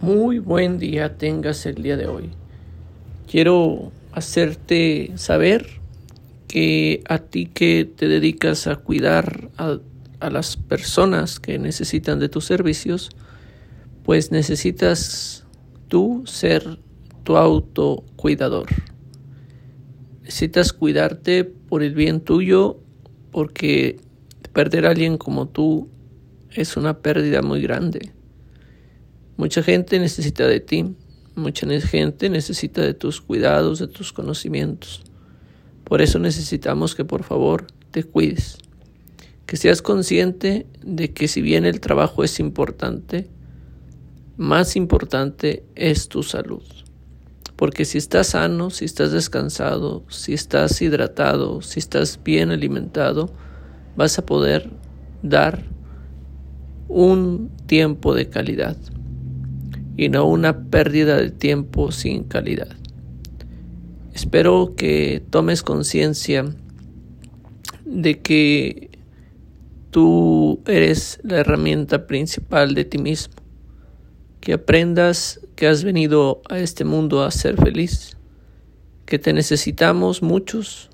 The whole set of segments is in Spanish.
Muy buen día tengas el día de hoy. Quiero hacerte saber que a ti que te dedicas a cuidar a, a las personas que necesitan de tus servicios, pues necesitas tú ser tu autocuidador. Necesitas cuidarte por el bien tuyo porque perder a alguien como tú es una pérdida muy grande. Mucha gente necesita de ti, mucha gente necesita de tus cuidados, de tus conocimientos. Por eso necesitamos que por favor te cuides, que seas consciente de que si bien el trabajo es importante, más importante es tu salud. Porque si estás sano, si estás descansado, si estás hidratado, si estás bien alimentado, vas a poder dar un tiempo de calidad y no una pérdida de tiempo sin calidad. Espero que tomes conciencia de que tú eres la herramienta principal de ti mismo, que aprendas que has venido a este mundo a ser feliz, que te necesitamos muchos,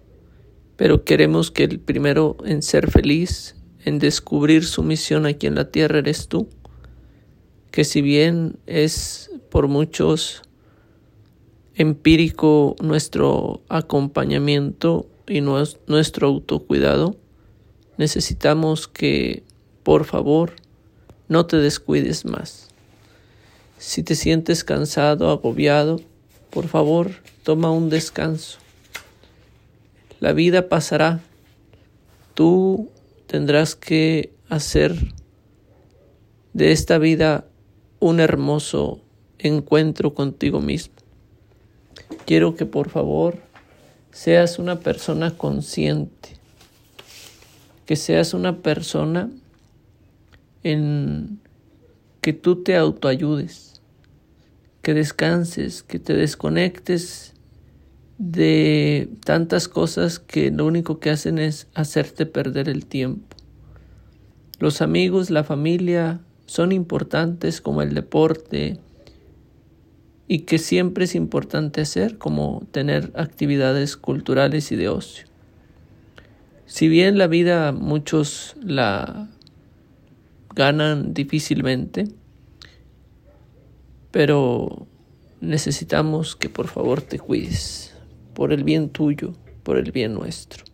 pero queremos que el primero en ser feliz, en descubrir su misión aquí en la tierra eres tú que si bien es por muchos empírico nuestro acompañamiento y nuestro autocuidado, necesitamos que, por favor, no te descuides más. Si te sientes cansado, agobiado, por favor, toma un descanso. La vida pasará. Tú tendrás que hacer de esta vida un hermoso encuentro contigo mismo. Quiero que por favor seas una persona consciente, que seas una persona en que tú te autoayudes, que descanses, que te desconectes de tantas cosas que lo único que hacen es hacerte perder el tiempo. Los amigos, la familia, son importantes como el deporte y que siempre es importante hacer como tener actividades culturales y de ocio. Si bien la vida muchos la ganan difícilmente, pero necesitamos que por favor te cuides por el bien tuyo, por el bien nuestro.